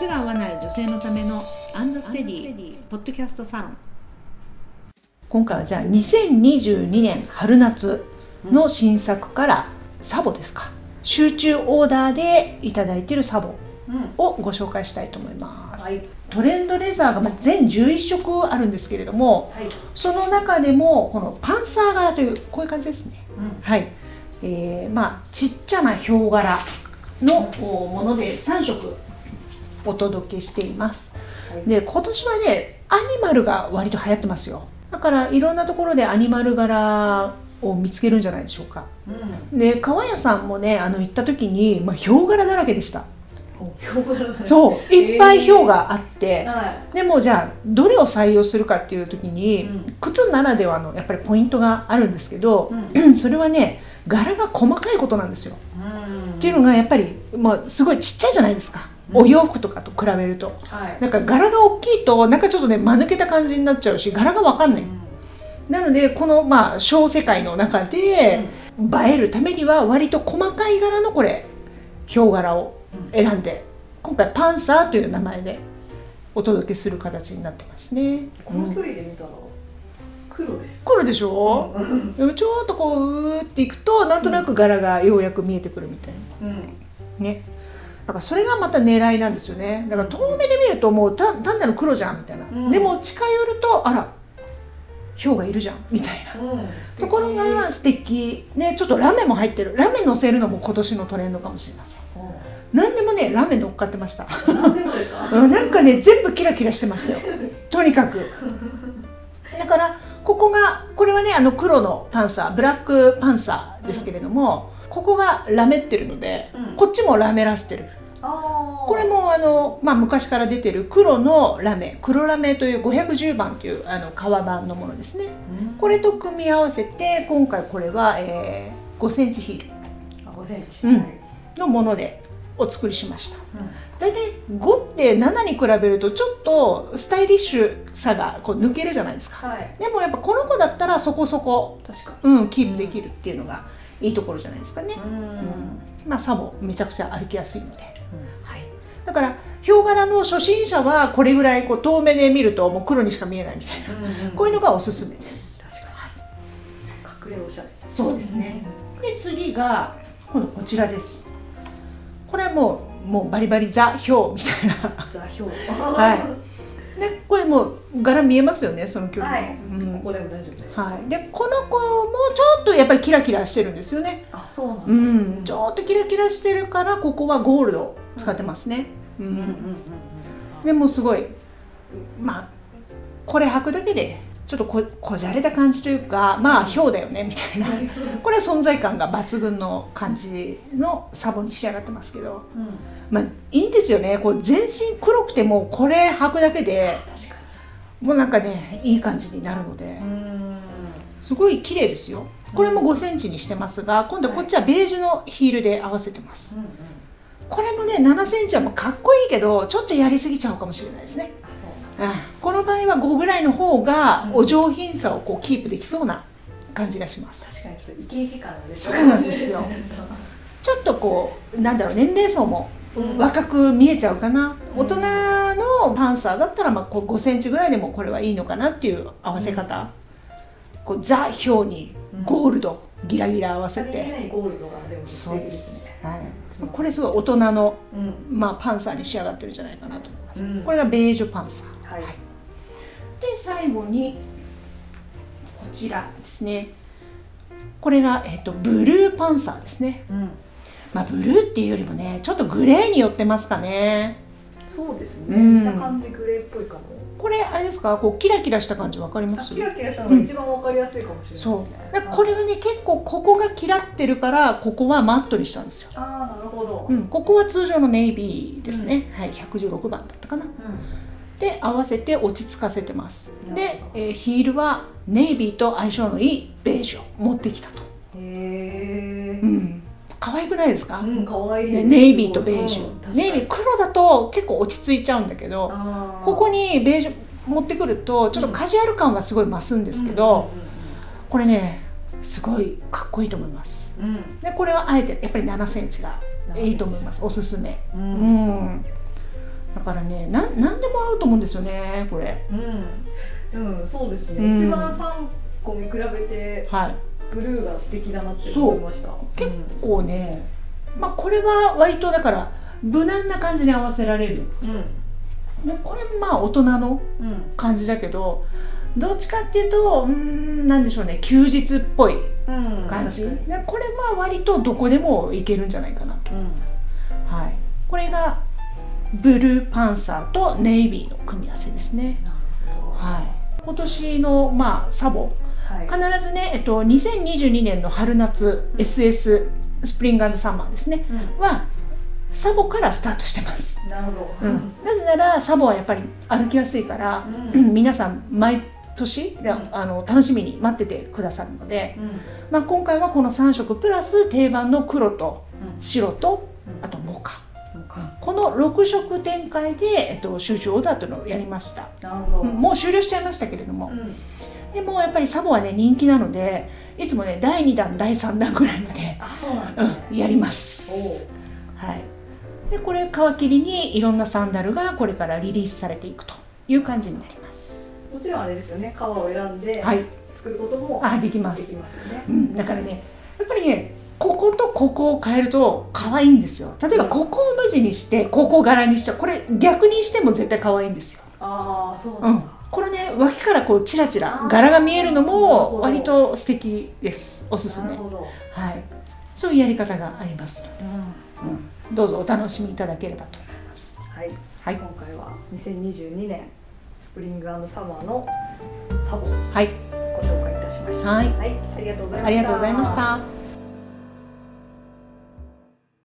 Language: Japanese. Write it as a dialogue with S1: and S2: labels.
S1: 靴が合わない女性のためのアンドステディポッドキャストサロン。今回はじゃあ2022年春夏の新作からサボですか。集中オーダーでいただいているサボをご紹介したいと思います、はい、トレンドレザーが全11色あるんですけれども、はい、その中でもこのパンサー柄というこういう感じですね、うん、はい。えー、まあちっちゃなヒョウ柄のもので3色お届けしています、はい、で今年はねアニマルが割と流行ってますよ。だからいろんなところでアニマル柄を見つけるんじゃないでしょうか、うん、で川谷さんもねあの行った時に、まあ、ヒョウ柄だらけでした。そう。いっぱい表があって、はい、でもじゃあどれを採用するかっていう時に、うん、靴ならではのやっぱりポイントがあるんですけど、うん、それはね柄が細かいことなんですよ。うん、っていうのがやっぱり、まあ、すごいちっちゃいじゃないですか。お洋服とかと比べると、はい、なんか柄が大きいとなんかちょっとね間抜けた感じになっちゃうし柄が分かんない、なのでこのまあ小世界の中で映えるためには割と細かい柄のこれヒョウ柄を選んで今回パンサーという名前でお届けする形になってますね。
S2: この距離で見たら、黒です。
S1: 黒でしょ、うん、ちょっとこううーっていくとなんとなく柄がようやく見えてくるみたいな、うん、ねだからそれがまた狙いなんですよね。だから遠目で見るともう単なる黒じゃんみたいな、うん、でも近寄るとあらヒョウがいるじゃんみたいな、うん、ところが素敵。ねちょっとラメも入ってる。ラメ乗せるのも今年のトレンドかもしれません、何でもねラメ乗っかってました。なんかね全部キラキラしてましたよ。とにかく。だからここがこれはねあの黒のパンサーブラックパンサーですけれども、うん、ここがラメってるので、うん、こっちもラメらしてるこれもあの、まあ、昔から出てる黒のラメ黒ラメという510番というあの革版のものですね、うん、これと組み合わせて今回これは、えー、5センチヒール。
S2: 5センチ、うん、
S1: のものでお作りしました、大体5って7に比べるとちょっとスタイリッシュさがこう抜けるじゃないですか、はい、でもやっぱこの子だったらそこそこうん、キープできるっていうのがいいところじゃないですかね、うん、まあサボめちゃくちゃ歩きやすいので、はい、だからヒョウ柄の初心者はこれぐらいこう遠目で見るともう黒にしか見えないみたいな、こういうのがおすすめです。確かに、
S2: はい、隠れおしゃれ。
S1: そうですね、で次が今度こちらです。これはもうもうバリバリザ・ヒョウみたいな。
S2: ザ・ヒョウ。
S1: はい。でこれもう柄見えますよねその距離、
S2: はい、うん、ここでも大丈夫です、
S1: はい、でこの子もちょっとやっぱりキラキラしてるんですよね。
S2: あそうなん
S1: うん、ちょっとキラキラしてるからここはゴールド使ってますね、うん、うんうんうんでもすごいまあこれ履くだけでちょっとここじゃれた感じというかまあひょうだよねみたいな。これは存在感が抜群の感じのサボに仕上がってますけど、うん、まあいいんですよね。こう全身黒くてもこれ履くだけでもうなんかねいい感じになるので。すごい綺麗ですよ。これも5センチにしてますが今度こっちはベージュのヒールで合わせてます、うんうん、これもね7センチはもうかっこいいけどちょっとやりすぎちゃうかもしれないですね。この場合は5ぐらいの方がお上品さをこうキープできそうな感じがします、
S2: 確かにイケイケ感で
S1: すそう。なんですよ。ちょっとこうなんだろう年齢層も若く見えちゃうかな、うん、大人のパンサーだったらまあこう5センチぐらいでもこれはいいのかなっていう合わせ方、うん、こうザ・ヒョウにゴールド、うん、ギラギラ合わせて。
S2: そう。です
S1: ね、はい、これすごい大人の、まあ、パンサーに仕上がってるんじゃないかなと思います、これがベージュパンサー。はい、で最後にこちらですね。これが、えーと、ブルーパンサーですね、うん、まあブルーっていうよりもねちょっとグレーに寄ってますかね
S2: そうですね、うん、な感じグレーっぽいかも。
S1: これあれですか？こうキラキラした感じわかります？
S2: キラキラしたのが一番わかりやすいかもしれない、ね、
S1: そう。これはね結構ここがキラってるからここはマットにしたんですよ。
S2: ああなるほど、
S1: うん、ここは通常のネイビーですね、はい。116番だったかな、うん。で合わせて落ち着かせてます。で、えー、ヒールはネイビーと相性のいいベージュを持ってきたと。へえ、うん、可愛くないですか、
S2: うん、可愛い
S1: でネイビーとベージュ、うん、ネイビー黒だと結構落ち着いちゃうんだけどここにベージュ持ってくるとちょっとカジュアル感がすごい増すんですけど、これねすごいかっこいいと思います、うん、でこれはあえてやっぱり7センチがいいと思います。おすすめ。うん。だからねなん何でも合うと思うんですよねこれ。
S2: うん、うん、そうですね、
S1: うん。
S2: 一番3個見比べて
S1: はい。
S2: ブルーが素敵だなって思いました。
S1: 結構ねまあこれは割とだから無難な感じに合わせられる。
S2: うん。
S1: でこれまあ大人の
S2: うん。うん
S1: 感じだけどどっちかっていうとうーんなんでしょうね。休日っぽい
S2: うん。
S1: 感じ、
S2: 確かに。
S1: でこれは割とどこでもいけるんじゃないかなと、
S2: うん。
S1: はい、これがブルーパンサーとネイビーの組み合わせですね、はい、今年の、まあ、サボ。
S2: はい。
S1: 必ずね、えっと、2022年の春夏 SS スプリングサマーですね。
S2: うん。
S1: はサボからスタートしてます、
S2: なるほど。
S1: うん、なぜならサボはやっぱり歩きやすいから、
S2: うん。
S1: 皆さん毎年で
S2: うん。
S1: あの楽しみに待っててくださるので、
S2: うん。
S1: まあ、今回はこの3色プラス定番の黒と
S2: うん。
S1: 白と
S2: うん。
S1: あとモカ。
S2: そうか
S1: この6色展開で、えっと、集中オーダーというのをやりました、
S2: なるほど。
S1: うん。もう終了しちゃいましたけれども、
S2: うん。
S1: でもやっぱりサボはね人気なのでいつもね第2弾第3弾ぐらいまで、
S2: ね
S1: うん、やります、はい、でこれ皮切りにいろんなサンダルがこれからリリースされていくという感じになります。
S2: もちろんあれですよね。革を選んで
S1: はい。
S2: 作ることも
S1: あできま
S2: ですきますよね。
S1: うん、だからねやっぱりねこことここを変えると可愛いんですよ。例えばここを無地にしてここを柄にしちゃう。これ逆にしても絶対可愛いんですよ、
S2: ああそう
S1: うん
S2: なん。だ、、
S1: これね脇からこうチラチラ柄が見えるのも割と素敵です。おすすめ。
S2: なるほど、
S1: はい。そういうやり方があります、
S2: うん。
S1: うん、どうぞお楽しみいただければと思います。
S2: はい、
S1: はい。
S2: 今回は2022年スプリングサマーのサボを
S1: はい。
S2: ご紹介いたしました。
S1: はい。
S2: はい、ありがとうございました。
S1: ありがとうございました